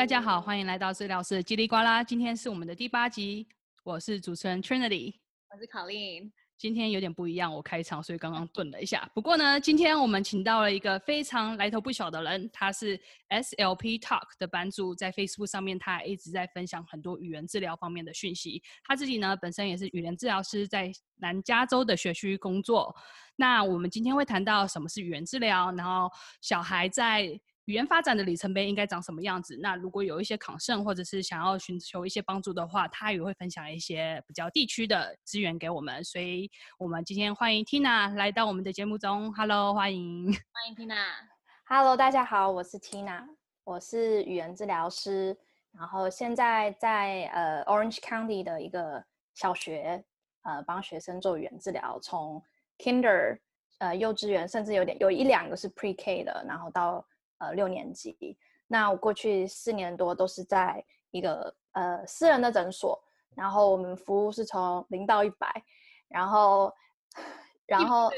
大家好，欢迎来到治疗师的叽里呱啦。今天是我们的第八集，我是主持人 Trinity，我是 Colleen。今天有点不一样，我开场，所以刚刚顿了一下。不过呢，今天我们请到了一个非常来头不小的人，他是 SLP Talk 的班主，在 Facebook 上面，他一直在分享很多语言治疗方面的讯息。他自己呢，本身也是语言治疗师，在南加州的学区工作。那我们今天会谈到什么是语言治疗，然后小孩在语言发展的里程碑应该长什么样子？那如果有一些考生或者是想要寻求一些帮助的话，他也会分享一些比较地区的资源给我们。所以，我们今天欢迎 Tina 来到我们的节目中。Hello，欢迎，欢迎 Tina。Hello，大家好，我是 Tina，我是语言治疗师，然后现在在呃 Orange County 的一个小学呃帮学生做语言治疗，从 Kinder 呃幼稚园，甚至有点有一两个是 Pre-K 的，然后到呃，六年级。那我过去四年多都是在一个呃私人的诊所，然后我们服务是从零到一百，然后然后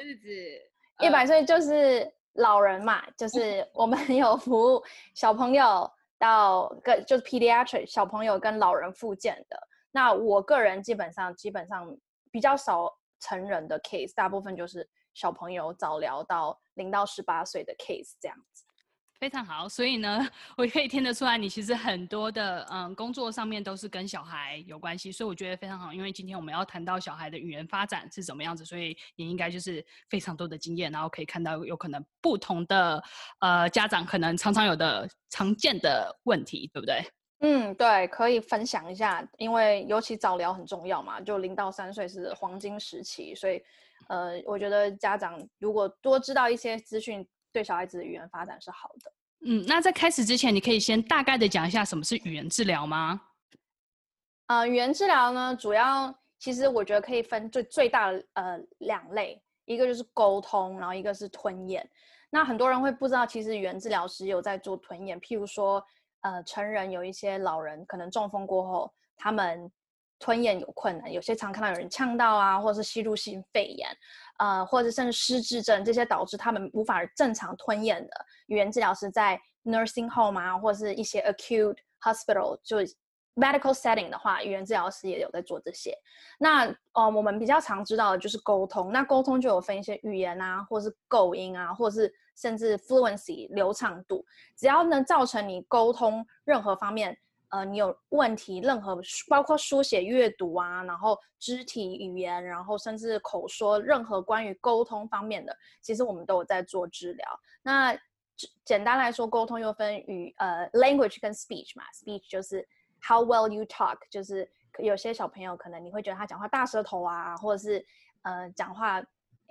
一百岁就是老人嘛，就是我们 有服务小朋友到跟就是 pediatric 小朋友跟老人复健的。那我个人基本上基本上比较少成人的 case，大部分就是小朋友早疗到零到十八岁的 case 这样子。非常好，所以呢，我可以听得出来，你其实很多的嗯工作上面都是跟小孩有关系，所以我觉得非常好。因为今天我们要谈到小孩的语言发展是怎么样子，所以你应该就是非常多的经验，然后可以看到有可能不同的呃家长可能常常有的常见的问题，对不对？嗯，对，可以分享一下，因为尤其早疗很重要嘛，就零到三岁是黄金时期，所以呃，我觉得家长如果多知道一些资讯。对小孩子的语言发展是好的。嗯，那在开始之前，你可以先大概的讲一下什么是语言治疗吗？呃，语言治疗呢，主要其实我觉得可以分最最大的呃两类，一个就是沟通，然后一个是吞咽。那很多人会不知道，其实语言治疗师有在做吞咽，譬如说，呃，成人有一些老人可能中风过后，他们。吞咽有困难，有些常看到有人呛到啊，或者是吸入性肺炎，呃，或者甚至失智症，这些导致他们无法正常吞咽的语言治疗师，在 nursing home 啊，或者是一些 acute hospital 就 medical setting 的话，语言治疗师也有在做这些。那呃，我们比较常知道的就是沟通，那沟通就有分一些语言啊，或是构音啊，或者是甚至 fluency 流畅度，只要能造成你沟通任何方面。呃，你有问题，任何包括书写、阅读啊，然后肢体语言，然后甚至口说，任何关于沟通方面的，其实我们都有在做治疗。那简单来说，沟通又分语呃 language 跟 speech 嘛，speech 就是 how well you talk，就是有些小朋友可能你会觉得他讲话大舌头啊，或者是呃讲话。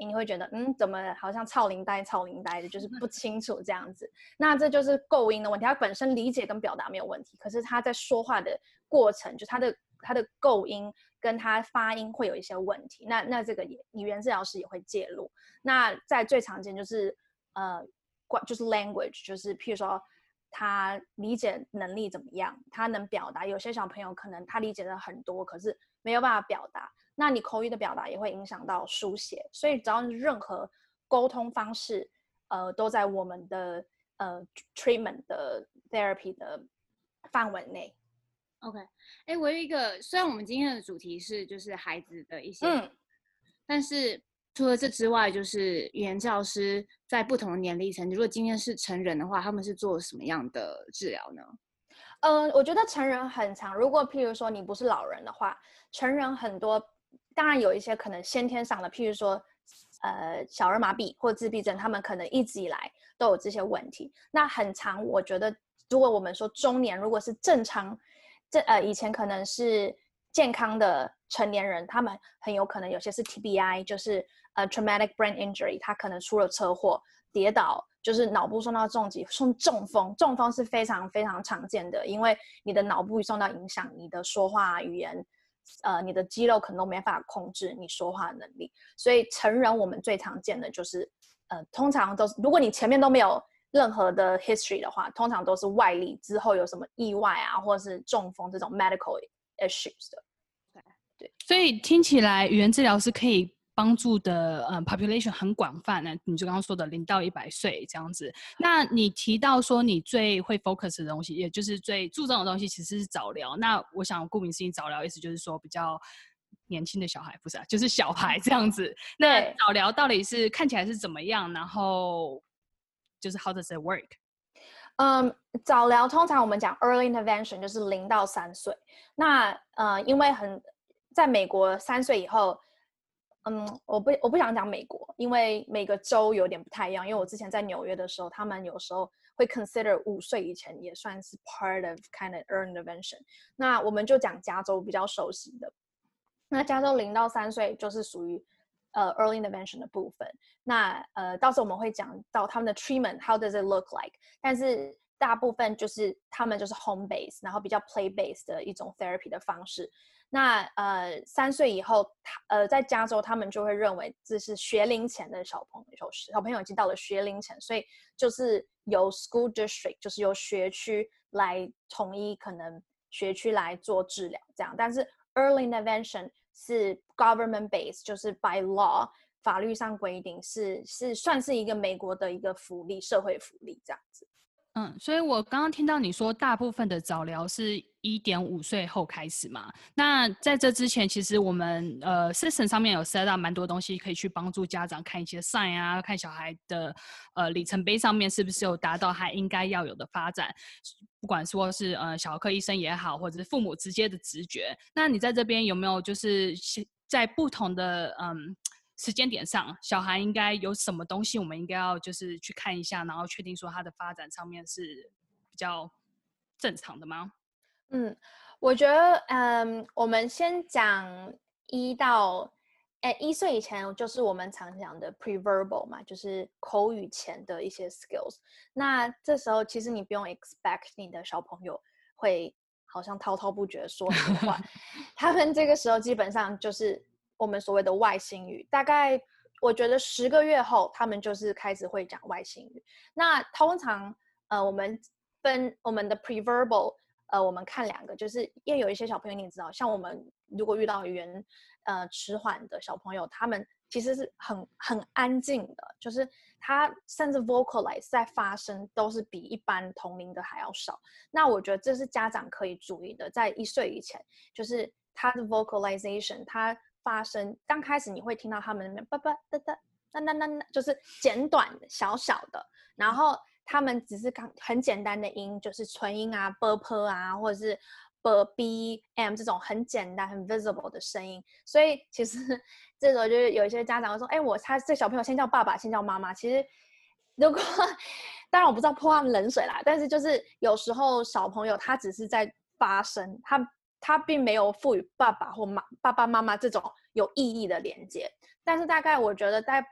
你会觉得，嗯，怎么好像臭奶呆、臭奶呆的，就是不清楚这样子。那这就是构音的问题。他本身理解跟表达没有问题，可是他在说话的过程，就他的他的构音跟他发音会有一些问题。那那这个也语言治疗师也会介入。那在最常见就是呃，关就是 language，就是譬如说他理解能力怎么样，他能表达。有些小朋友可能他理解的很多，可是没有办法表达。那你口语的表达也会影响到书写，所以只要任何沟通方式，呃，都在我们的呃 treatment 的 therapy 的范围内。OK，哎，我有一个，虽然我们今天的主题是就是孩子的一些，嗯，但是除了这之外，就是语言教师在不同的年龄层，如果今天是成人的话，他们是做什么样的治疗呢？呃，我觉得成人很长，如果譬如说你不是老人的话，成人很多。当然有一些可能先天上的，譬如说，呃，小儿麻痹或自闭症，他们可能一直以来都有这些问题。那很常，我觉得，如果我们说中年，如果是正常，这呃以前可能是健康的成年人，他们很有可能有些是 TBI，就是呃 traumatic brain injury，他可能出了车祸、跌倒，就是脑部受到重击，受中风。中风是非常非常常见的，因为你的脑部受到影响，你的说话语言。呃，你的肌肉可能都没法控制你说话的能力，所以成人我们最常见的就是，呃，通常都是如果你前面都没有任何的 history 的话，通常都是外力之后有什么意外啊，或者是中风这种 medical issues 的。对，所以听起来语言治疗是可以帮助的呃 population 很广泛呢，你就刚刚说的零到一百岁这样子。那你提到说你最会 focus 的东西，也就是最注重的东西，其实是早疗。那我想顾名思义，早疗意思就是说比较年轻的小孩，不是啊，就是小孩这样子。那早疗到底是看起来是怎么样？然后就是 how does it work？嗯，um, 早疗通常我们讲 early intervention 就是零到三岁。那呃，因为很在美国三岁以后。嗯，我不我不想讲美国，因为每个州有点不太一样。因为我之前在纽约的时候，他们有时候会 consider 五岁以前也算是 part of kind of early intervention。那我们就讲加州比较熟悉的，那加州零到三岁就是属于呃 early intervention 的部分。那呃，到时候我们会讲到他们的 treatment，how does it look like？但是大部分就是他们就是 home base，然后比较 play base 的一种 therapy 的方式。那呃，三岁以后，他呃，在加州，他们就会认为这是学龄前的小朋友，小朋友已经到了学龄前，所以就是由 school district，就是由学区来统一，可能学区来做治疗这样。但是 early intervention 是 government based，就是 by law 法律上规定是是算是一个美国的一个福利，社会福利这样子。嗯，所以我刚刚听到你说，大部分的早疗是一点五岁后开始嘛？那在这之前，其实我们呃，system 上面有 set up 蛮多东西，可以去帮助家长看一些 sign 啊，看小孩的呃里程碑上面是不是有达到他应该要有的发展，不管说是呃小儿科医生也好，或者是父母直接的直觉。那你在这边有没有就是在不同的嗯？时间点上，小孩应该有什么东西，我们应该要就是去看一下，然后确定说他的发展上面是比较正常的吗？嗯，我觉得，嗯，我们先讲一到，哎，一岁以前就是我们常讲的 pre-verbal 嘛，就是口语前的一些 skills。那这时候其实你不用 expect 你的小朋友会好像滔滔不绝说什么话，他们这个时候基本上就是。我们所谓的外星语，大概我觉得十个月后，他们就是开始会讲外星语。那通常，呃，我们分我们的 preverbal，呃，我们看两个，就是因为有一些小朋友你知道，像我们如果遇到语言呃迟缓的小朋友，他们其实是很很安静的，就是他甚至 vocalize 在发声都是比一般同龄的还要少。那我觉得这是家长可以注意的，在一岁以前，就是他的 vocalization，他。发声刚开始你会听到他们那边叭叭哒哒哒哒哒，就是简短小小的，然后他们只是刚很简单的音，就是唇音啊，b p 啊，或者是 b b m 这种很简单很 visible 的声音。所以其实 这时候就是有一些家长会说，哎，我他这小朋友先叫爸爸，先叫妈妈。其实如果当然我不知道泼他们冷水啦，但是就是有时候小朋友他只是在发声，他。他并没有赋予爸爸或妈爸爸妈妈这种有意义的连接，但是大概我觉得在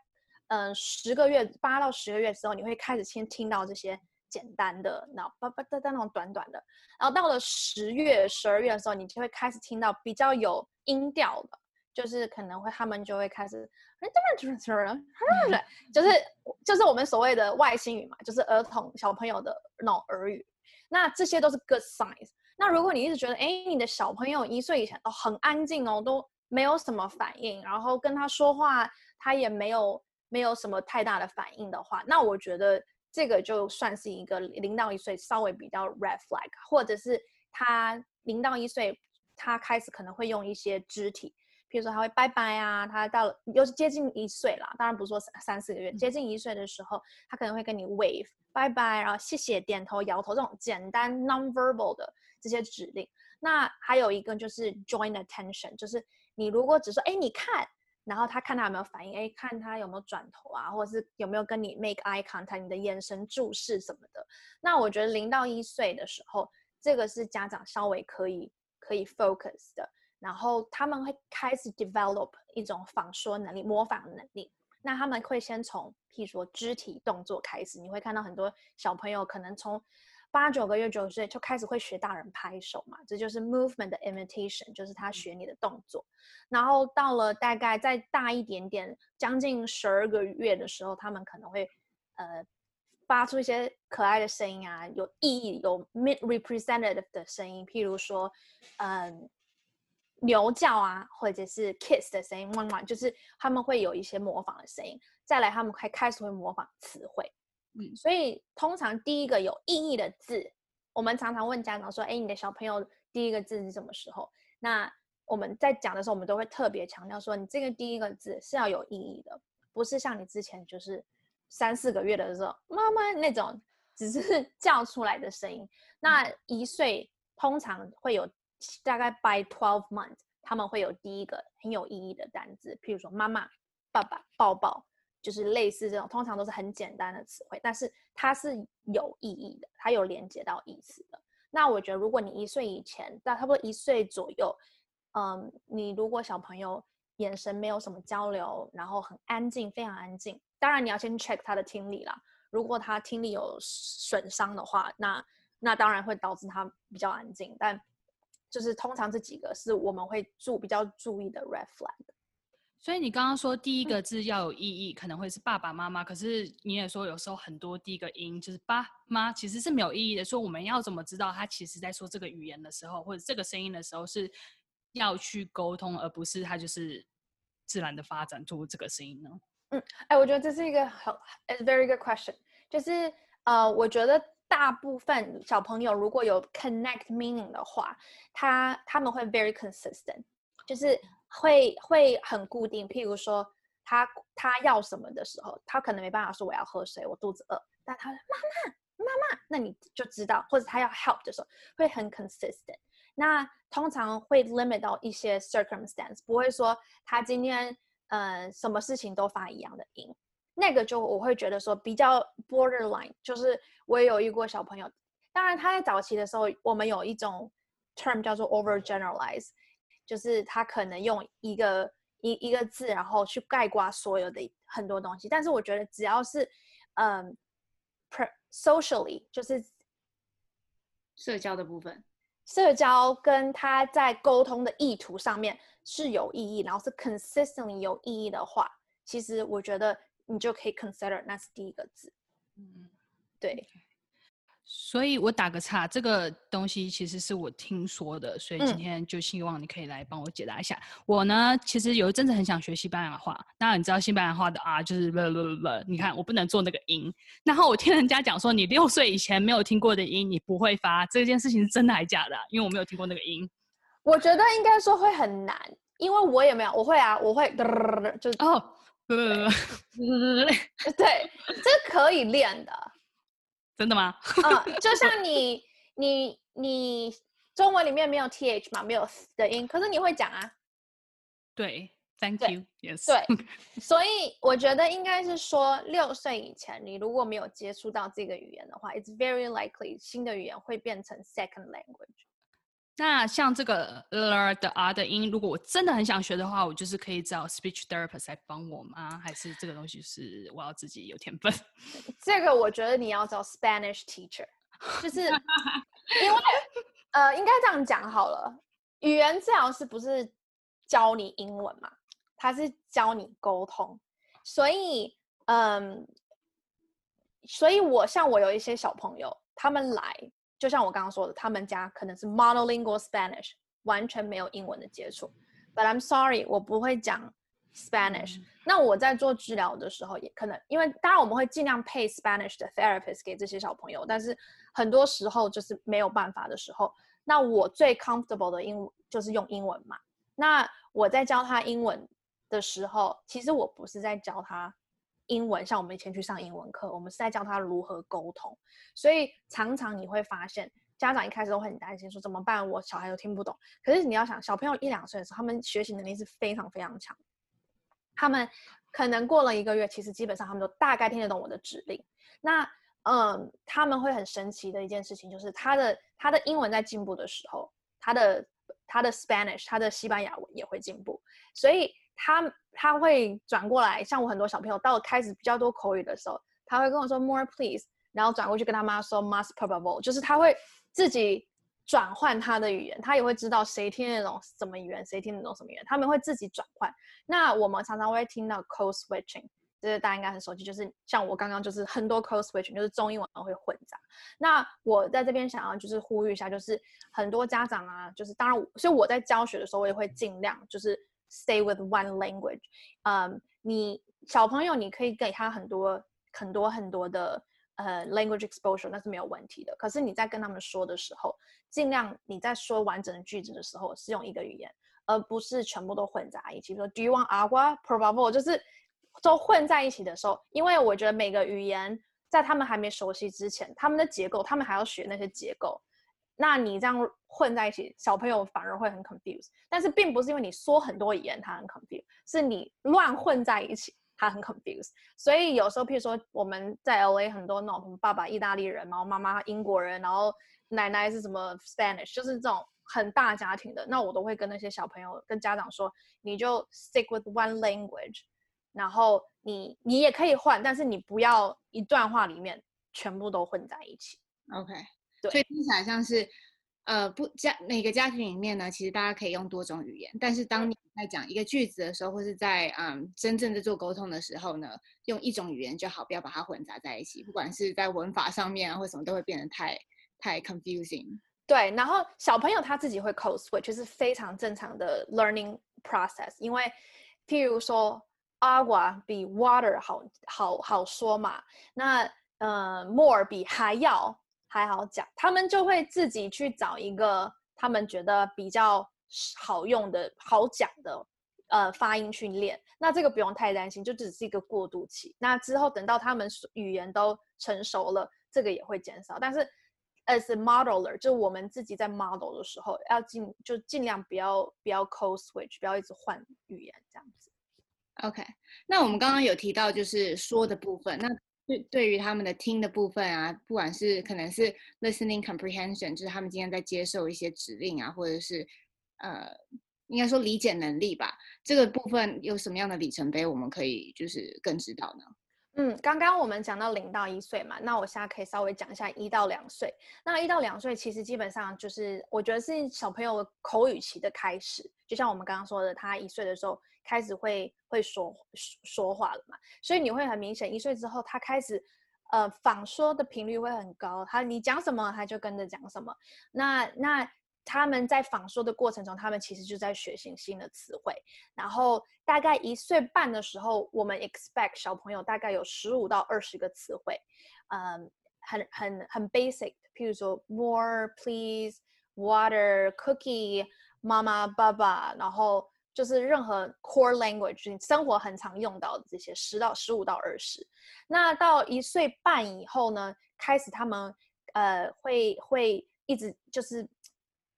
嗯十个月八到十个月之后，你会开始先听到这些简单的，然后叭叭哒哒那种短短的，然后到了十月十二月的时候，你就会开始听到比较有音调的，就是可能会他们就会开始，就是就是我们所谓的外星语嘛，就是儿童小朋友的那种耳语，那这些都是 good signs。那如果你一直觉得，哎，你的小朋友一岁以前都很安静哦，都没有什么反应，然后跟他说话，他也没有没有什么太大的反应的话，那我觉得这个就算是一个零到一岁稍微比较 red flag，或者是他零到一岁，他开始可能会用一些肢体，比如说他会拜拜啊，他到了又是接近一岁了，当然不是说三三四个月，接近一岁的时候，他可能会跟你 wave 拜拜，然后谢谢、点头、摇头这种简单 non-verbal 的。这些指令，那还有一个就是 join attention，就是你如果只说哎你看，然后他看他有没有反应，哎看他有没有转头啊，或者是有没有跟你 make eye contact，你的眼神注视什么的。那我觉得零到一岁的时候，这个是家长稍微可以可以 focus 的，然后他们会开始 develop 一种仿说能力、模仿能力。那他们会先从譬如说肢体动作开始，你会看到很多小朋友可能从。八九个月、九岁就开始会学大人拍手嘛，这就是 movement 的 imitation，就是他学你的动作。然后到了大概再大一点点，将近十二个月的时候，他们可能会呃发出一些可爱的声音啊，有意义、有 mid representative 的声音，譬如说，嗯、呃，牛叫啊，或者是 kiss 的声音，汪汪，就是他们会有一些模仿的声音。再来，他们开开始会模仿词汇。嗯，所以通常第一个有意义的字，我们常常问家长说：“哎，你的小朋友第一个字是什么时候？”那我们在讲的时候，我们都会特别强调说：“你这个第一个字是要有意义的，不是像你之前就是三四个月的时候，妈妈那种只是 叫出来的声音。”那一岁通常会有大概 by twelve months，他们会有第一个很有意义的单字，譬如说妈妈、爸爸、抱抱。就是类似这种，通常都是很简单的词汇，但是它是有意义的，它有连接到意思的。那我觉得，如果你一岁以前，到差不多一岁左右，嗯，你如果小朋友眼神没有什么交流，然后很安静，非常安静，当然你要先 check 他的听力啦。如果他听力有损伤的话，那那当然会导致他比较安静。但就是通常这几个是我们会注比较注意的 red flag。所以你刚刚说第一个字要有意义，嗯、可能会是爸爸妈妈。可是你也说有时候很多第一个音就是爸妈，其实是没有意义的。说我们要怎么知道他其实在说这个语言的时候，或者这个声音的时候是要去沟通，而不是他就是自然的发展出这个声音呢？嗯，哎，我觉得这是一个很 very good question。就是呃，我觉得大部分小朋友如果有 connect meaning 的话，他他们会 very consistent，就是。会会很固定，譬如说他他要什么的时候，他可能没办法说我要喝水，我肚子饿，但他说妈妈妈妈，那你就知道，或者他要 help 的时候会很 consistent。那通常会 limit 到一些 circumstance，不会说他今天呃什么事情都发一样的音，那个就我会觉得说比较 borderline，就是我也有遇过小朋友，当然他在早期的时候，我们有一种 term 叫做 overgeneralize。就是他可能用一个一一个字，然后去概括所有的很多东西。但是我觉得只要是，嗯，socially 就是社交的部分，社交跟他在沟通的意图上面是有意义，然后是 consistently 有意义的话，其实我觉得你就可以 consider 那是第一个字。嗯，对。所以我打个岔，这个东西其实是我听说的，所以今天就希望你可以来帮我解答一下。嗯、我呢，其实有一阵子很想学西班牙话，那你知道西班牙话的啊，就是不不不，你看我不能做那个音。然后我听人家讲说，你六岁以前没有听过的音，你不会发，这件事情是真的还是假的？因为我没有听过那个音。我觉得应该说会很难，因为我也没有，我会啊，我会，就哦，对，对，这可以练的。真的吗？啊、嗯，就像你你你中文里面没有 th 嘛，没有的音，可是你会讲啊。对，Thank you，Yes。对，所以我觉得应该是说，六岁以前你如果没有接触到这个语言的话，it's very likely 新的语言会变成 second language。那像这个呃的 r 的音，如果我真的很想学的话，我就是可以找 speech therapist 来帮我吗？还是这个东西是我要自己有天分？这个我觉得你要找 Spanish teacher，就是 因为呃，应该这样讲好了，语言治疗师不是教你英文嘛，他是教你沟通，所以嗯，所以我像我有一些小朋友，他们来。就像我刚刚说的，他们家可能是 monolingual Spanish，完全没有英文的接触。But I'm sorry，我不会讲 Spanish。嗯。那我在做治疗的时候，也可能因为当然我们会尽量配 Spanish 的 therapist 给这些小朋友，但是很多时候就是没有办法的时候，那我最 comfortable 的英文就是用英文嘛。那我在教他英文的时候，其实我不是在教他。英文像我们以前去上英文课，我们是在教他如何沟通，所以常常你会发现家长一开始都很担心，说怎么办？我小孩都听不懂。可是你要想，小朋友一两岁的时候，他们学习能力是非常非常强，他们可能过了一个月，其实基本上他们都大概听得懂我的指令。那嗯，他们会很神奇的一件事情就是，他的他的英文在进步的时候，他的他的 Spanish，他的西班牙文也会进步，所以。他他会转过来，像我很多小朋友到了开始比较多口语的时候，他会跟我说 more please，然后转过去跟他妈说 más por favor，就是他会自己转换他的语言，他也会知道谁听那种什么语言，谁听那种什么语言，他们会自己转换。那我们常常会听到 code switching，这是大家应该很熟悉，就是像我刚刚就是很多 code switching，就是中英文会混杂。那我在这边想要就是呼吁一下，就是很多家长啊，就是当然，所以我在教学的时候，我也会尽量就是 stay with one language。嗯，你小朋友你可以给他很多很多很多的呃 language exposure，那是没有问题的。可是你在跟他们说的时候，尽量你在说完整的句子的时候是用一个语言，而不是全部都混杂一起。说 Do you want agua? Por favor，就是。都混在一起的时候，因为我觉得每个语言在他们还没熟悉之前，他们的结构，他们还要学那些结构。那你这样混在一起，小朋友反而会很 confused。但是并不是因为你说很多语言他很 confused，是你乱混在一起他很 confused。所以有时候，譬如说我们在 LA 很多那种爸爸意大利人，然后妈妈英国人，然后奶奶是什么 Spanish，就是这种很大家庭的，那我都会跟那些小朋友跟家长说，你就 stick with one language。然后你你也可以换，但是你不要一段话里面全部都混在一起。OK，对，所以听起来像是，呃，不家每个家庭里面呢，其实大家可以用多种语言，但是当你在讲一个句子的时候，或是在嗯真正的做沟通的时候呢，用一种语言就好，不要把它混杂在一起，不管是在文法上面啊，或什么都会变得太太 confusing。对，然后小朋友他自己会 code switch，就是非常正常的 learning process，因为譬如说。Agua 比 water 好好好说嘛，那呃 more 比还要还好讲，他们就会自己去找一个他们觉得比较好用的好讲的呃发音去练，那这个不用太担心，就只是一个过渡期。那之后等到他们语言都成熟了，这个也会减少。但是 as a modeler，就我们自己在 model 的时候，要尽就尽量不要不要 code switch，不要一直换语言这样子。OK，那我们刚刚有提到就是说的部分，那对对于他们的听的部分啊，不管是可能是 listening comprehension，就是他们今天在接受一些指令啊，或者是呃，应该说理解能力吧，这个部分有什么样的里程碑，我们可以就是更知道呢？嗯，刚刚我们讲到零到一岁嘛，那我现在可以稍微讲一下一到两岁。那一到两岁其实基本上就是我觉得是小朋友口语期的开始，就像我们刚刚说的，他一岁的时候开始会会说说话了嘛，所以你会很明显，一岁之后他开始呃仿说的频率会很高，他你讲什么他就跟着讲什么。那那。他们在仿说的过程中，他们其实就在学习新的词汇。然后大概一岁半的时候，我们 expect 小朋友大概有十五到二十个词汇，嗯，很很很 basic，譬如说 more please water cookie 妈妈爸爸，然后就是任何 core language，你生活很常用到的这些十到十五到二十。那到一岁半以后呢，开始他们呃会会一直就是。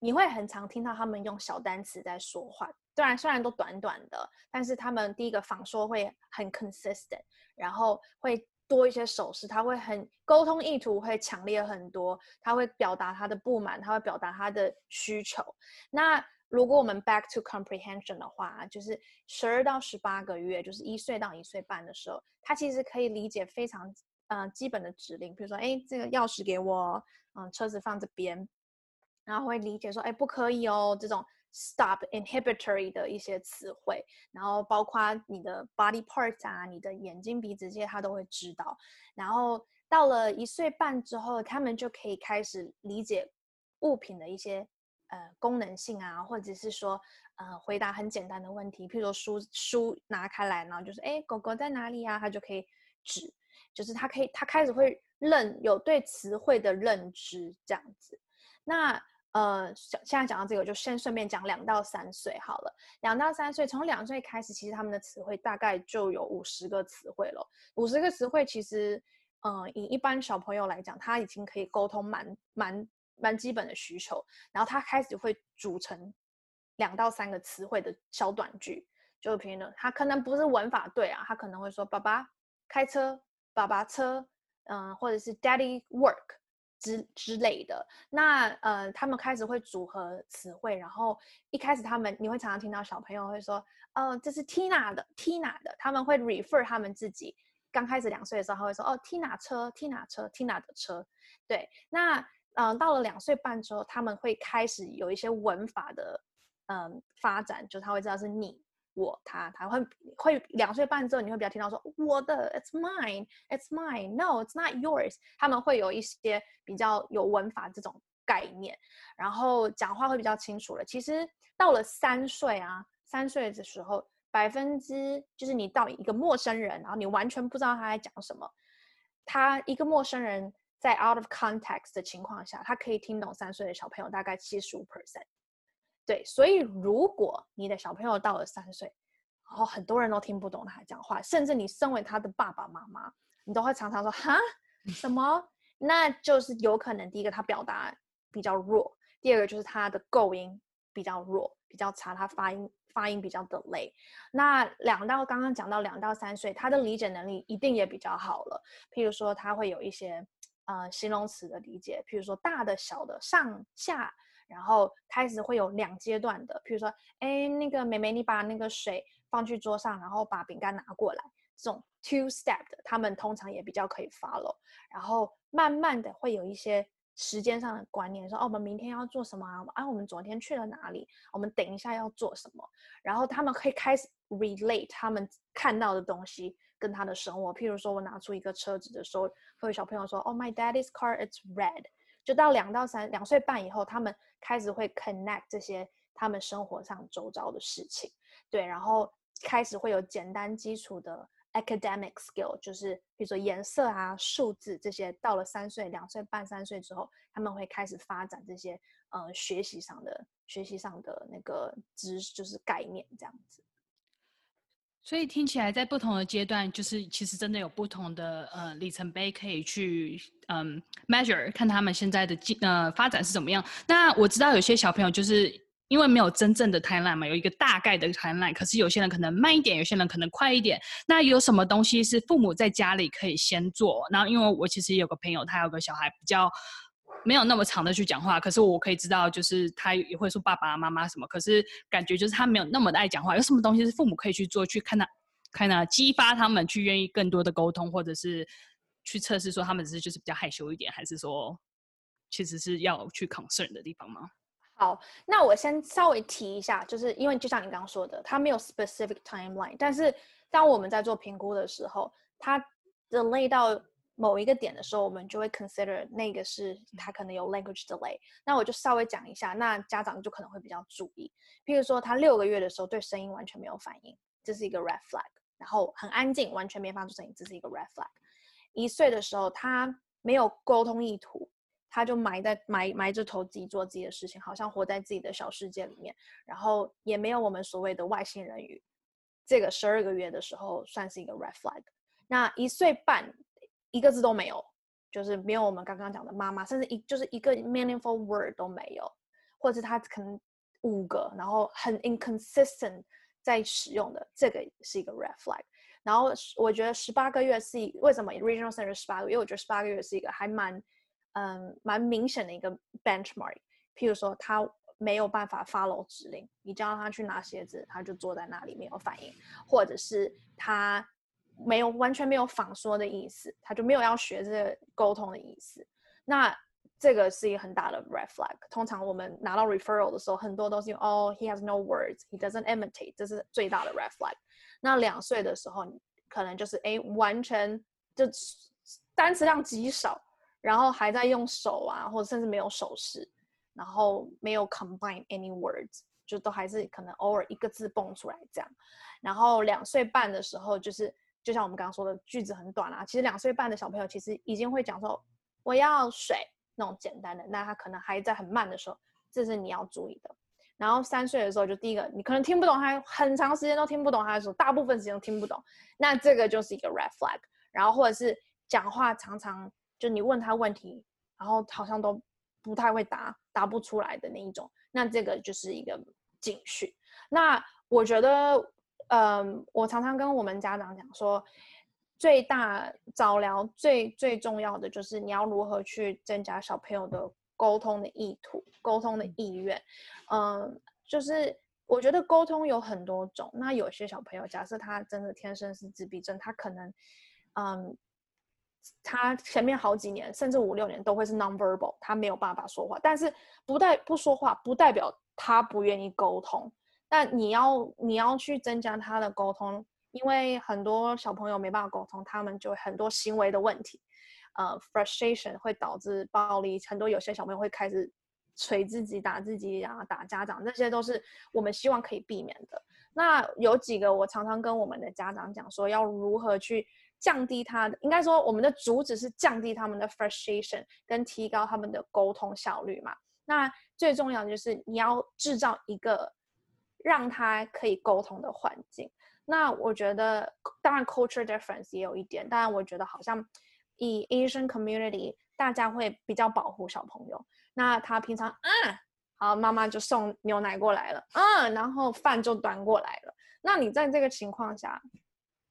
你会很常听到他们用小单词在说话，虽然虽然都短短的，但是他们第一个仿说会很 consistent，然后会多一些手势，他会很沟通意图会强烈很多，他会表达他的不满，他会表达他的需求。那如果我们 back to comprehension 的话，就是十二到十八个月，就是一岁到一岁半的时候，他其实可以理解非常呃基本的指令，比如说，哎，这个钥匙给我，嗯，车子放这边。然后会理解说，哎，不可以哦，这种 stop inhibitory 的一些词汇，然后包括你的 body parts 啊，你的眼睛、鼻子这些，他都会知道。然后到了一岁半之后，他们就可以开始理解物品的一些呃功能性啊，或者是说呃回答很简单的问题，譬如说书书拿开来，然后就是哎，狗狗在哪里啊？他就可以指，就是他可以他开始会认有对词汇的认知这样子。那呃，现在讲到这个，就先顺便讲两到三岁好了。两到三岁，从两岁开始，其实他们的词汇大概就有五十个词汇了。五十个词汇，其实，呃，以一般小朋友来讲，他已经可以沟通蛮蛮蛮基本的需求。然后他开始会组成两到三个词汇的小短句，就比如他可能不是文法对啊，他可能会说爸爸开车，爸爸车，嗯、或者是 Daddy work。之之类的，那呃，他们开始会组合词汇，然后一开始他们你会常常听到小朋友会说，哦，这是 Tina 的，Tina 的，他们会 refer 他们自己刚开始两岁的时候，他会说，哦，Tina 车，Tina 车，Tina 的车，对，那嗯、到了两岁半之后，他们会开始有一些文法的嗯、发展，就他会知道是你我他，他会会两岁半之后，你会比较听到说我的，it's mine，it's mine，no，it's not yours。他们会有一些比较有文法这种概念，然后讲话会比较清楚了。其实到了三岁啊，三岁的时候，百分之就是你到一个陌生人，然后你完全不知道他在讲什么，他一个陌生人在 out of context 的情况下，他可以听懂三岁的小朋友大概七十五 percent。对，所以如果你的小朋友到了三岁，然后很多人都听不懂他讲话，甚至你身为他的爸爸妈妈，你都会常常说哈什么？那就是有可能第一个他表达比较弱，第二个就是他的构音比较弱，比较差，他发音发音比较 delay。那两到刚刚讲到两到三岁，他的理解能力一定也比较好了。譬如说他会有一些呃形容词的理解，譬如说大的、小的、上下。然后开始会有两阶段的，譬如说，哎，那个妹妹，你把那个水放去桌上，然后把饼干拿过来，这种 two step 的，他们通常也比较可以 follow。然后慢慢的会有一些时间上的观念，说，哦，我们明天要做什么啊？啊，我们昨天去了哪里？我们等一下要做什么？然后他们可以开始 relate 他们看到的东西跟他的生活。譬如说，我拿出一个车子的时候，会有小朋友说，哦，my daddy's car, it's red。就到两到三两岁半以后，他们开始会 connect 这些他们生活上周遭的事情，对，然后开始会有简单基础的 academic skill，就是比如说颜色啊、数字这些。到了三岁、两岁半、三岁之后，他们会开始发展这些呃学习上的学习上的那个知，就是概念这样子。所以听起来，在不同的阶段，就是其实真的有不同的呃里程碑可以去嗯 measure，看他们现在的进呃发展是怎么样。那我知道有些小朋友就是因为没有真正的 timeline 嘛，有一个大概的 timeline，可是有些人可能慢一点，有些人可能快一点。那有什么东西是父母在家里可以先做？然后因为我其实有个朋友，他有个小孩比较。没有那么长的去讲话，可是我可以知道，就是他也会说爸爸妈妈什么，可是感觉就是他没有那么的爱讲话。有什么东西是父母可以去做，去看他，看他激发他们去愿意更多的沟通，或者是去测试说他们只是就是比较害羞一点，还是说其实是要去 concern 的地方吗？好，那我先稍微提一下，就是因为就像你刚刚说的，他没有 specific timeline，但是当我们在做评估的时候，他 delay 到。某一个点的时候，我们就会 consider 那个是他可能有 language delay。那我就稍微讲一下，那家长就可能会比较注意。譬如说，他六个月的时候对声音完全没有反应，这是一个 red flag。然后很安静，完全没发出声音，这是一个 red flag。一岁的时候，他没有沟通意图，他就埋在埋埋着头自己做自己的事情，好像活在自己的小世界里面。然后也没有我们所谓的外星人语。这个十二个月的时候算是一个 red flag。那一岁半。一个字都没有，就是没有我们刚刚讲的妈妈，甚至一就是一个 meaningful word 都没有，或者是他可能五个，然后很 inconsistent 在使用的，这个是一个 red flag。然后我觉得十八个月是为什么 regional center 十八个月？因为我觉得十八个月是一个还蛮嗯蛮明显的一个 benchmark。譬如说他没有办法 follow 指令，你叫他去拿鞋子，他就坐在那里没有反应，或者是他。没有完全没有仿说的意思，他就没有要学这个沟通的意思。那这个是一个很大的 red flag。通常我们拿到 referral 的时候，很多都是用哦，he has no words, he doesn't imitate，这是最大的 red flag。那两岁的时候，你可能就是哎，完全就单词量极少，然后还在用手啊，或者甚至没有手势，然后没有 combine any words，就都还是可能偶尔一个字蹦出来这样。然后两岁半的时候就是。就像我们刚刚说的，句子很短啊。其实两岁半的小朋友其实已经会讲说“我要水”那种简单的，那他可能还在很慢的时候，这是你要注意的。然后三岁的时候，就第一个你可能听不懂他，很长时间都听不懂他的时候，大部分时间都听不懂，那这个就是一个 red flag。然后或者是讲话常常就你问他问题，然后好像都不太会答，答不出来的那一种，那这个就是一个警讯。那我觉得。嗯，我常常跟我们家长讲说，最大早疗最最重要的就是你要如何去增加小朋友的沟通的意图、沟通的意愿。嗯，就是我觉得沟通有很多种。那有些小朋友，假设他真的天生是自闭症，他可能，嗯，他前面好几年甚至五六年都会是 nonverbal，他没有办法说话。但是不代不说话不代表他不愿意沟通。但你要你要去增加他的沟通，因为很多小朋友没办法沟通，他们就很多行为的问题，呃，frustration 会导致暴力，很多有些小朋友会开始捶自己、打自己啊，打家长，这些都是我们希望可以避免的。那有几个我常常跟我们的家长讲说，要如何去降低他的，应该说我们的主旨是降低他们的 frustration，跟提高他们的沟通效率嘛。那最重要的就是你要制造一个让他可以沟通的环境。那我觉得，当然 culture difference 也有一点，当然我觉得好像以 Asian community 大家会比较保护小朋友。那他平常嗯。好，妈妈就送牛奶过来了，嗯，然后饭就端过来了。那你在这个情况下，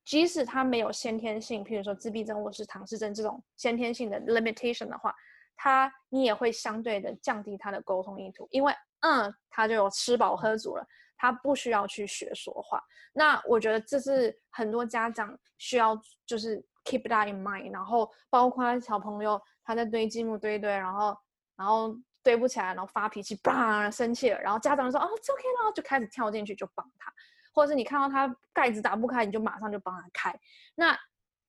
即使他没有先天性，譬如说自闭症或是唐氏症这种先天性的 limitation 的话，他你也会相对的降低他的沟通意图，因为嗯，他就有吃饱喝足了，他不需要去学说话。那我觉得这是很多家长需要就是 keep that in mind，然后包括小朋友他在堆积木堆堆，然后然后。堆不起来，然后发脾气，叭，生气了，然后家长说：“哦，it's OK 了，就开始跳进去就帮他，或者是你看到他盖子打不开，你就马上就帮他开。那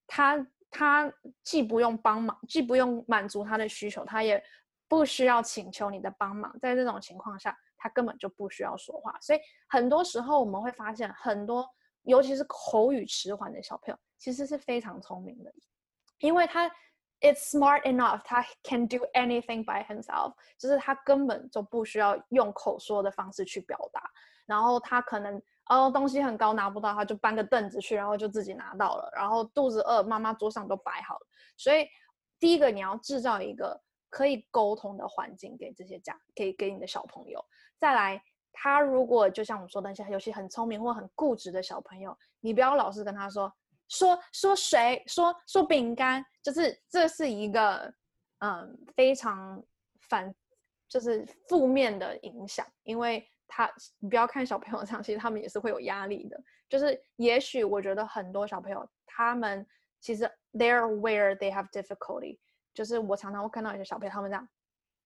他他既不用帮忙，既不用满足他的需求，他也不需要请求你的帮忙。在这种情况下，他根本就不需要说话。所以很多时候我们会发现，很多尤其是口语迟缓的小朋友，其实是非常聪明的，因为他。It's smart enough，他 can do anything by himself，就是他根本就不需要用口说的方式去表达。然后他可能哦东西很高拿不到，他就搬个凳子去，然后就自己拿到了。然后肚子饿，妈妈桌上都摆好了。所以第一个你要制造一个可以沟通的环境给这些家，给给你的小朋友。再来，他如果就像我们说的那些，尤其很聪明或很固执的小朋友，你不要老是跟他说。说说谁，说说饼干，就是这是一个嗯非常反，就是负面的影响，因为他你不要看小朋友 这样，其实他们也是会有压力的。就是也许我觉得很多小朋友他们其实 they're aware they have difficulty，就是我常常会看到一些小朋友他们这样，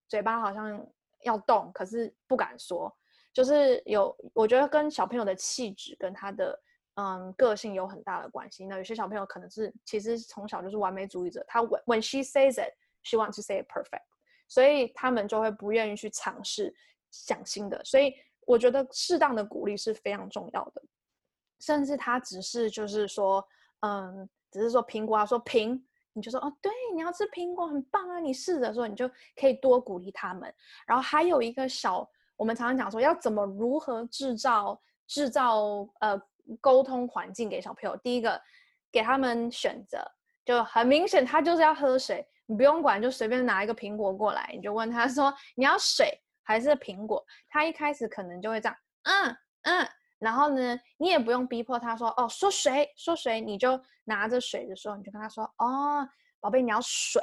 嘴巴好像要动，可是不敢说，就是有我觉得跟小朋友的气质跟他的。嗯，个性有很大的关系。那有些小朋友可能是其实从小就是完美主义者，他 when when she says it, she wants to say it perfect，所以他们就会不愿意去尝试想新的。所以我觉得适当的鼓励是非常重要的。甚至他只是就是说，嗯，只是说苹果啊，说苹，你就说哦，对，你要吃苹果，很棒啊，你试着说，你就可以多鼓励他们。然后还有一个小，我们常常讲说要怎么如何制造制造呃。沟通环境给小朋友，第一个给他们选择，就很明显，他就是要喝水，你不用管，就随便拿一个苹果过来，你就问他说你要水还是苹果？他一开始可能就会这样，嗯嗯，然后呢，你也不用逼迫他说哦，说水说水，你就拿着水的时候，你就跟他说哦，宝贝，你要水。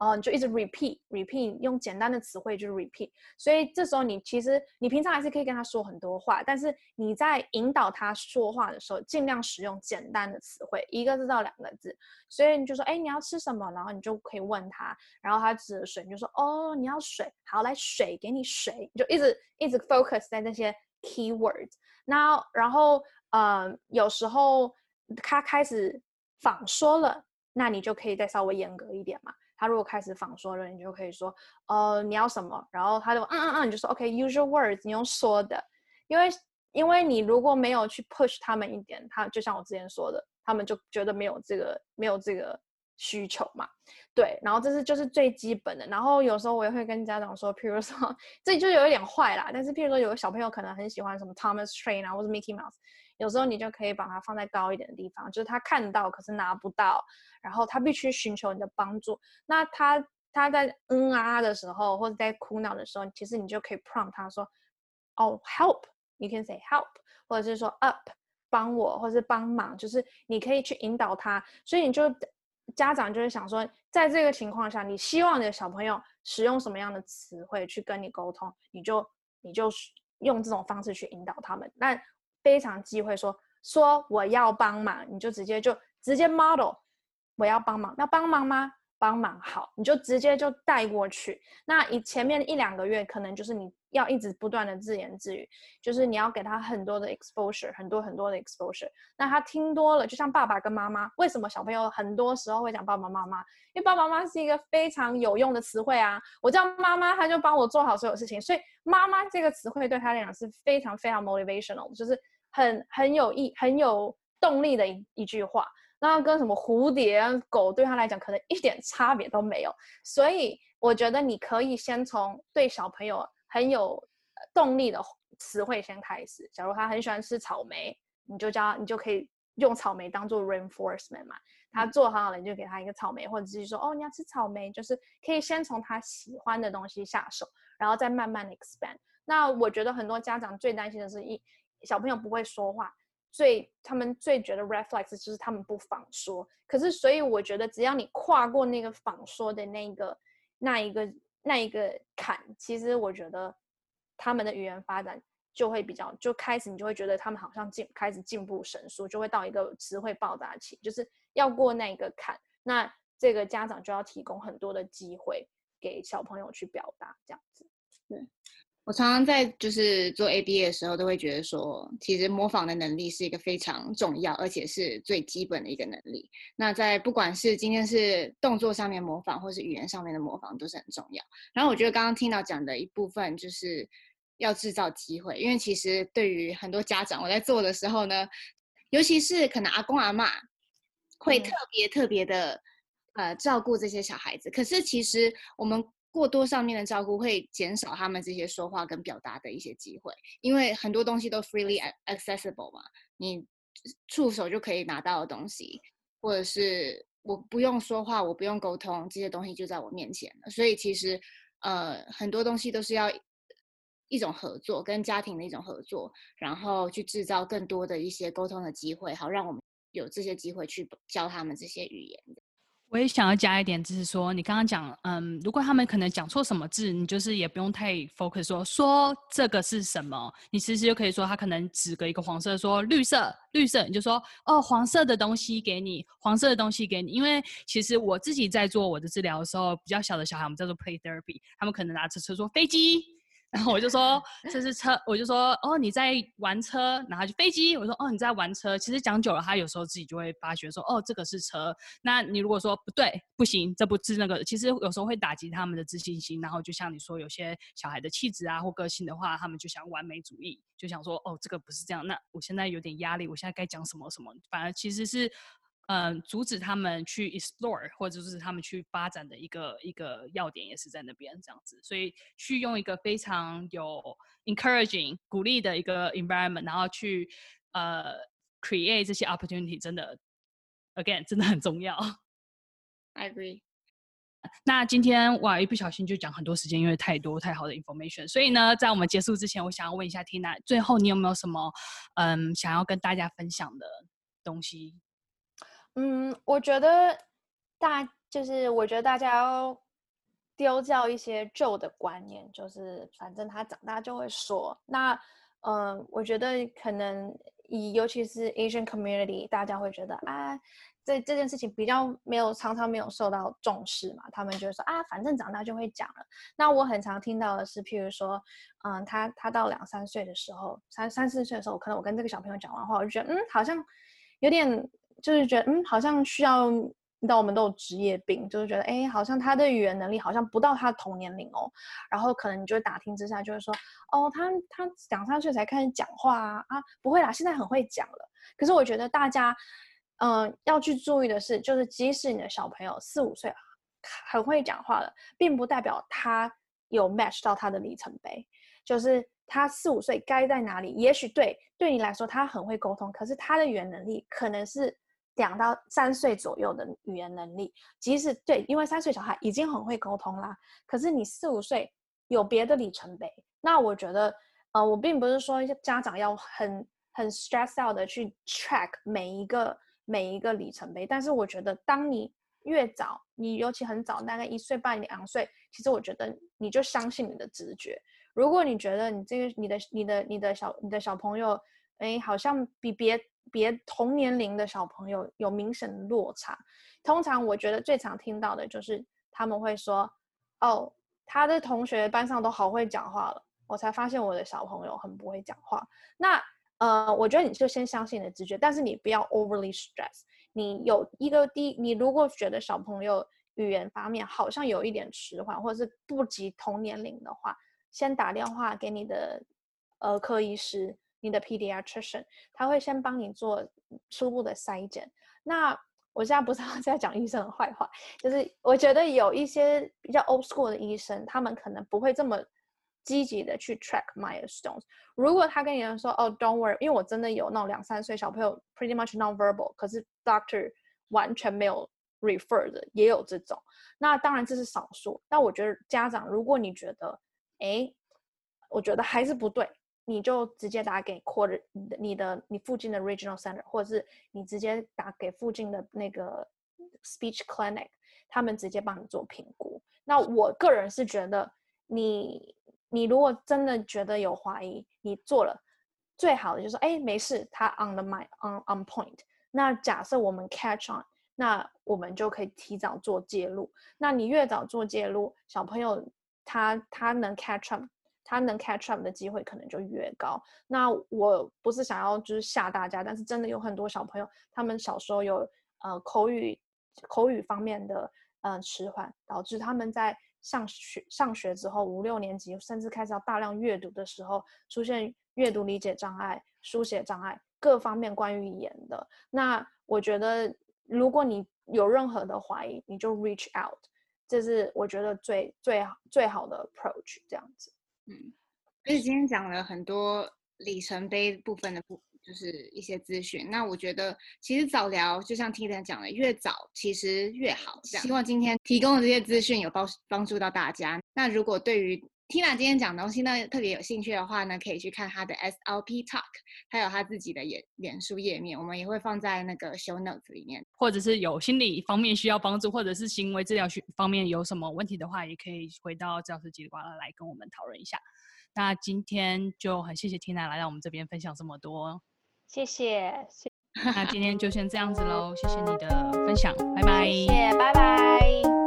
哦，你就一直 repeat repeat，用简单的词汇就是 repeat。所以这时候你其实你平常还是可以跟他说很多话，但是你在引导他说话的时候，尽量使用简单的词汇，一个字到两个字。所以你就说，哎，你要吃什么？然后你就可以问他，然后他指着水，你就说，哦，你要水，好，来水，给你水，你就一直一直 focus 在这些 keywords。那然后呃，有时候他开始仿说了，那你就可以再稍微严格一点嘛。他如果开始仿说了，你就可以说，呃，你要什么？然后他就嗯嗯嗯，你就说 OK，use your words，你用说的，因为因为你如果没有去 push 他们一点，他就像我之前说的，他们就觉得没有这个没有这个需求嘛，对。然后这是就是最基本的。然后有时候我也会跟家长说，譬如说这就有一点坏啦，但是譬如说有个小朋友可能很喜欢什么 Thomas Train 啊，或者 Mickey Mouse。有时候你就可以把它放在高一点的地方，就是他看到可是拿不到，然后他必须寻求你的帮助。那他他在嗯啊的时候，或者在哭闹的时候，其实你就可以 prompt 他说，哦，help，you can say help，或者是说 up，帮我，或是帮忙，就是你可以去引导他。所以你就家长就是想说，在这个情况下，你希望你的小朋友使用什么样的词汇去跟你沟通，你就你就用这种方式去引导他们。那非常忌讳说说我要帮忙，你就直接就直接 model 我要帮忙，那帮忙吗？帮忙好，你就直接就带过去。那以前面一两个月，可能就是你要一直不断的自言自语，就是你要给他很多的 exposure，很多很多的 exposure。那他听多了，就像爸爸跟妈妈，为什么小朋友很多时候会讲爸爸妈妈？因为爸爸妈妈是一个非常有用的词汇啊。我叫妈妈，他就帮我做好所有事情，所以妈妈这个词汇对他来讲是非常非常 motivational，就是很很有意、很有动力的一一句话。那跟什么蝴蝶、狗对他来讲可能一点差别都没有。所以我觉得你可以先从对小朋友。很有动力的词汇先开始。假如他很喜欢吃草莓，你就教，你就可以用草莓当做 reinforcement 嘛。他做好了，你就给他一个草莓，或者是说，哦，你要吃草莓，就是可以先从他喜欢的东西下手，然后再慢慢的 expand。那我觉得很多家长最担心的是一小朋友不会说话，最他们最觉得 reflex 就是他们不仿说。可是，所以我觉得只要你跨过那个仿说的那个那一个。那一个坎，其实我觉得他们的语言发展就会比较，就开始你就会觉得他们好像进开始进步神速，就会到一个词汇爆炸期，就是要过那一个坎，那这个家长就要提供很多的机会给小朋友去表达，这样子，对。我常常在就是做 ABA 的时候，都会觉得说，其实模仿的能力是一个非常重要，而且是最基本的一个能力。那在不管是今天是动作上面模仿，或是语言上面的模仿，都是很重要。然后我觉得刚刚听到讲的一部分，就是要制造机会，因为其实对于很多家长，我在做的时候呢，尤其是可能阿公阿嬷会特别特别的呃照顾这些小孩子，可是其实我们。过多上面的照顾会减少他们这些说话跟表达的一些机会，因为很多东西都 freely accessible 嘛，你触手就可以拿到的东西，或者是我不用说话，我不用沟通，这些东西就在我面前。所以其实呃很多东西都是要一种合作，跟家庭的一种合作，然后去制造更多的一些沟通的机会，好让我们有这些机会去教他们这些语言。我也想要加一点，就是说，你刚刚讲，嗯，如果他们可能讲错什么字，你就是也不用太 focus 说说这个是什么，你其实就可以说他可能指个一个黄色，说绿色，绿色，你就说哦，黄色的东西给你，黄色的东西给你，因为其实我自己在做我的治疗的时候，比较小的小孩，我们叫做 play therapy，他们可能拿着车说飞机。然后我就说这是车，我就说哦，你在玩车，然后就飞机，我说哦，你在玩车。其实讲久了，他有时候自己就会发觉说哦，这个是车。那你如果说不对，不行，这不是那个，其实有时候会打击他们的自信心。然后就像你说，有些小孩的气质啊或个性的话，他们就想完美主义，就想说哦，这个不是这样。那我现在有点压力，我现在该讲什么什么，反而其实是。嗯，阻止他们去 explore 或者是他们去发展的一个一个要点也是在那边这样子，所以去用一个非常有 encouraging 鼓励的一个 environment，然后去呃 create 这些 opportunity，真的 again 真的很重要。I agree。那今天哇，一不小心就讲很多时间，因为太多太好的 information，所以呢，在我们结束之前，我想要问一下 Tina，最后你有没有什么嗯想要跟大家分享的东西？嗯，我觉得大就是我觉得大家要丢掉一些旧的观念，就是反正他长大就会说。那嗯，我觉得可能以尤其是 Asian community，大家会觉得啊，这这件事情比较没有常常没有受到重视嘛。他们就说啊，反正长大就会讲了。那我很常听到的是，譬如说，嗯，他他到两三岁的时候，三三四岁的时候，可能我跟这个小朋友讲完话，我就觉得嗯，好像有点。就是觉得，嗯，好像需要，你知道，我们都有职业病，就是觉得，哎，好像他的语言能力好像不到他同年龄哦。然后可能你就会打听之下，就会说，哦，他他两三岁才开始讲话啊，啊，不会啦，现在很会讲了。可是我觉得大家，嗯、要去注意的是，就是即使你的小朋友四五岁很会讲话了，并不代表他有 match 到他的里程碑，就是。他四五岁该在哪里？也许对对你来说他很会沟通，可是他的语言能力可能是两到三岁左右的语言能力。即使对，因为三岁小孩已经很会沟通啦，可是你四五岁有别的里程碑。那我觉得，呃，我并不是说家长要很很 stress out 的去 track 每一个每一个里程碑，但是我觉得当你越早，你尤其很早，大概一岁半两岁，其实我觉得你就相信你的直觉。如果你觉得你这个你的你的你的小你的小朋友，哎，好像比别别同年龄的小朋友有明显的落差，通常我觉得最常听到的就是他们会说，哦，他的同学班上都好会讲话了，我才发现我的小朋友很不会讲话。那呃，我觉得你就先相信你的直觉，但是你不要 overly stress。你有一个第，你如果觉得小朋友语言方面好像有一点迟缓，或者是不及同年龄的话，先打电话给你的儿科医师，你的 pediatrician，他会先帮你做初步的筛检。那我现在不是 在讲医生的坏话，就是我觉得有一些比较 old school 的医生，他们可能不会这么积极的去 track milestones。如果他跟你说哦，don't worry，因为我真的有那种两三岁小朋友 pretty much non-verbal，可是 doctor 完全没有 refer 的，也有这种。那当然这是少数，但我觉得家长，如果你觉得，哎，我觉得还是不对。你就直接打给 quarter 你的你附近的 regional center，或者是你直接打给附近的那个 speech clinic，他们直接帮你做评估。那我个人是觉得你，你如果真的觉得有怀疑，你做了最好的就是说，哎，没事，他 on the mind on on point。那假设我们 catch on，那我们就可以提早做介入。那你越早做介入，小朋友他他能 catch up。他能 catch up 的机会可能就越高。那我不是想要就是吓大家，但是真的有很多小朋友，他们小时候有呃口语口语方面的呃迟缓，导致他们在上学上学之后五六年级，甚至开始要大量阅读的时候，出现阅读理解障碍、书写障碍各方面关于语言的。那我觉得，如果你有任何的怀疑，你就 reach out，这是我觉得最最最好的 approach，这样子。嗯，所以今天讲了很多里程碑部分的部，就是一些资讯。那我觉得其实早聊就像 Tina 讲的，越早其实越好。这样，希望今天提供的这些资讯有帮帮助到大家。那如果对于 Tina 今天讲的东西呢，特别有兴趣的话呢，可以去看她的 SLP Talk，还有她自己的脸脸书页面，我们也会放在那个 Show Notes 里面。或者是有心理方面需要帮助，或者是行为治疗学方面有什么问题的话，也可以回到教室叽里呱啦来跟我们讨论一下。那今天就很谢谢 Tina 来到我们这边分享这么多，谢谢。那今天就先这样子喽，谢谢你的分享，拜拜。谢谢，拜拜。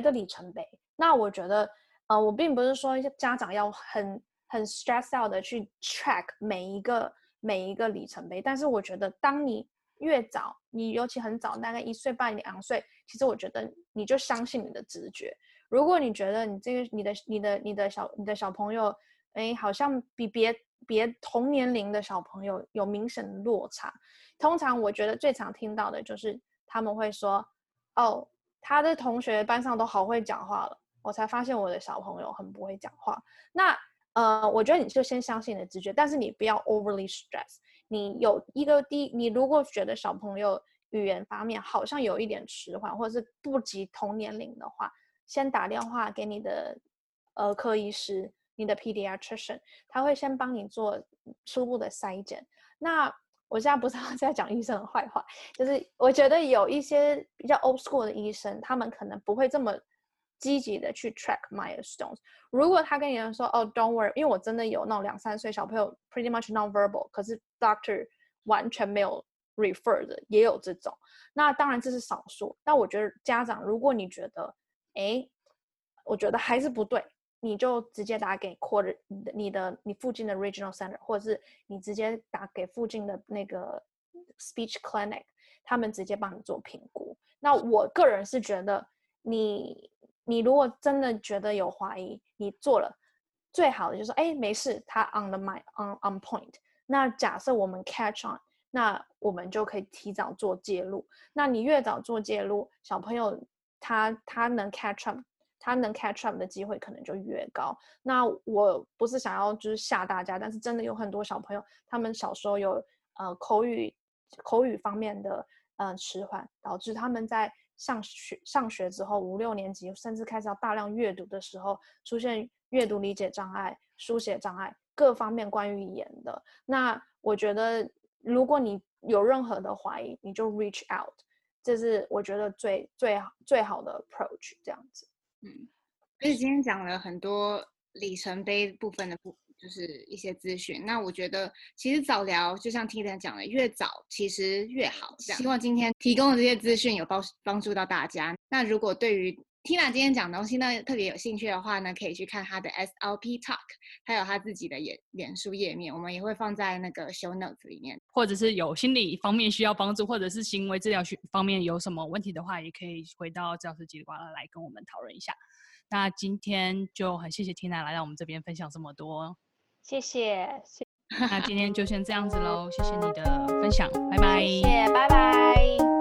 一个里程碑。那我觉得，呃，我并不是说家长要很很 stress out 的去 track 每一个每一个里程碑，但是我觉得，当你越早，你尤其很早，大概一岁半两岁，其实我觉得你就相信你的直觉。如果你觉得你这个你的你的你的小你的小朋友，哎，好像比别别同年龄的小朋友有明显的落差，通常我觉得最常听到的就是他们会说，哦。他的同学班上都好会讲话了，我才发现我的小朋友很不会讲话。那呃，我觉得你就先相信你的直觉，但是你不要 overly stress。你有一个第，你如果觉得小朋友语言方面好像有一点迟缓，或者是不及同年龄的话，先打电话给你的儿科医师，你的 pediatrician，他会先帮你做初步的筛检。那我现在不是 在讲医生的坏话，就是我觉得有一些比较 old school 的医生，他们可能不会这么积极的去 track milestones。如果他跟你说哦，don't worry，因为我真的有那种两三岁小朋友 pretty much non-verbal，可是 doctor 完全没有 refer 的，也有这种。那当然这是少数，但我觉得家长，如果你觉得，哎，我觉得还是不对。你就直接打给 quarter 你的你附近的 regional center，或者是你直接打给附近的那个 speech clinic，他们直接帮你做评估。那我个人是觉得你，你如果真的觉得有怀疑，你做了最好的就是哎，没事，他 on the mind on on point。那假设我们 catch on，那我们就可以提早做介入。那你越早做介入，小朋友他他能 catch up。他能 catch up 的机会可能就越高。那我不是想要就是吓大家，但是真的有很多小朋友，他们小时候有呃口语口语方面的呃迟缓，导致他们在上学上学之后五六年级，甚至开始要大量阅读的时候，出现阅读理解障碍、书写障碍各方面关于语言的。那我觉得，如果你有任何的怀疑，你就 reach out，这是我觉得最最最好的 approach，这样子。嗯，而且今天讲了很多里程碑部分的部，就是一些资讯。那我觉得其实早聊就像 t i n 讲的，越早其实越好。希望今天提供的这些资讯有帮帮助到大家。那如果对于 Tina 今天讲的东西呢，特别有兴趣的话呢，可以去看她的 SLP Talk，还有她自己的脸脸书页面，我们也会放在那个 Show Notes 里面。或者是有心理方面需要帮助，或者是行为治疗学方面有什么问题的话，也可以回到治疗师叽里呱啦来跟我们讨论一下。那今天就很谢谢 Tina 来到我们这边分享这么多，谢谢。那今天就先这样子喽，谢谢你的分享，拜拜。谢谢，拜拜。